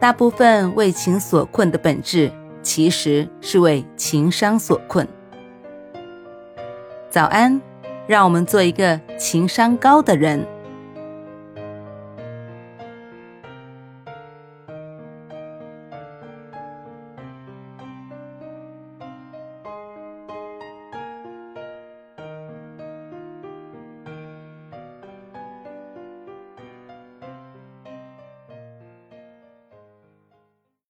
大部分为情所困的本质，其实是为情商所困。早安，让我们做一个情商高的人。